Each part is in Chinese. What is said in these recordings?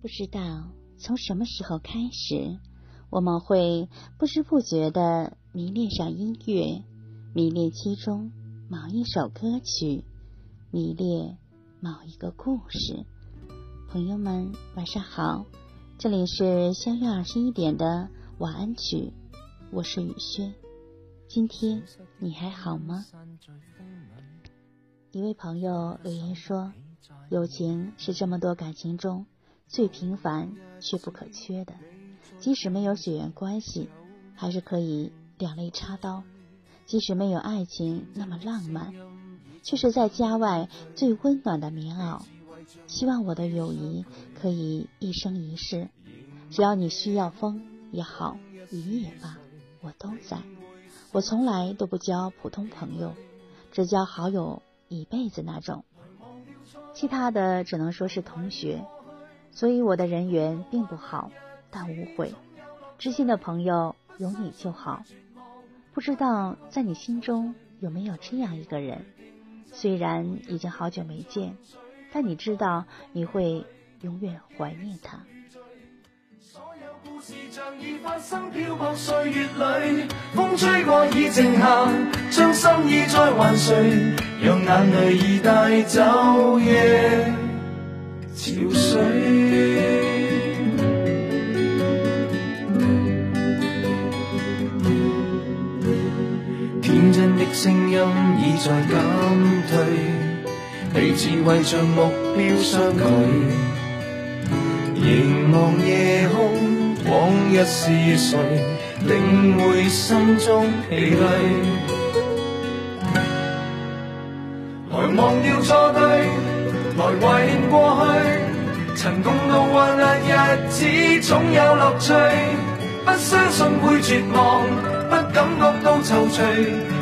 不知道从什么时候开始，我们会不知不觉的迷恋上音乐，迷恋其中某一首歌曲，迷恋某一个故事。朋友们，晚上好，这里是相约二十一点的晚安曲，我是雨轩。今天你还好吗？一位朋友留言说：“友情是这么多感情中。”最平凡却不可缺的，即使没有血缘关系，还是可以两肋插刀；即使没有爱情那么浪漫，却是在家外最温暖的棉袄。希望我的友谊可以一生一世，只要你需要风也好，雨也罢，我都在。我从来都不交普通朋友，只交好友一辈子那种，其他的只能说是同学。所以我的人缘并不好，但无悔。知心的朋友有你就好。不知道在你心中有没有这样一个人？虽然已经好久没见，但你知道你会永远怀念他。让眼泪已带走声音已在减退，彼此为着目标相距，凝望夜空，往日是谁领会心中疲累？来忘掉错对，来怀念过去，曾共度患难日子，总有乐趣。不相信会绝望，不感觉到踌躇。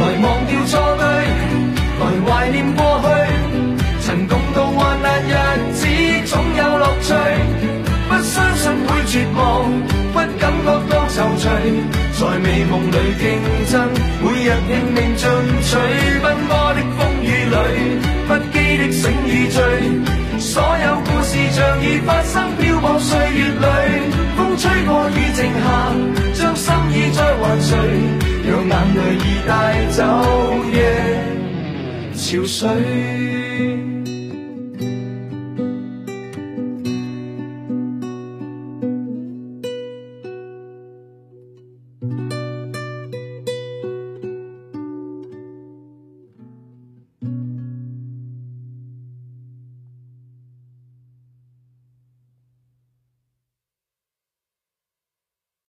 来忘掉错对，来怀念过去，曾共度患难日子，总有乐趣。不相信会绝望，不感觉多愁绪，在美梦里竞争，每日拼命进取。奔波的风雨里，不羁的醒与醉，所有故事像已发生，飘泊岁月里，风吹过雨静下，将心意再还谁？让眼泪已带走夜潮水。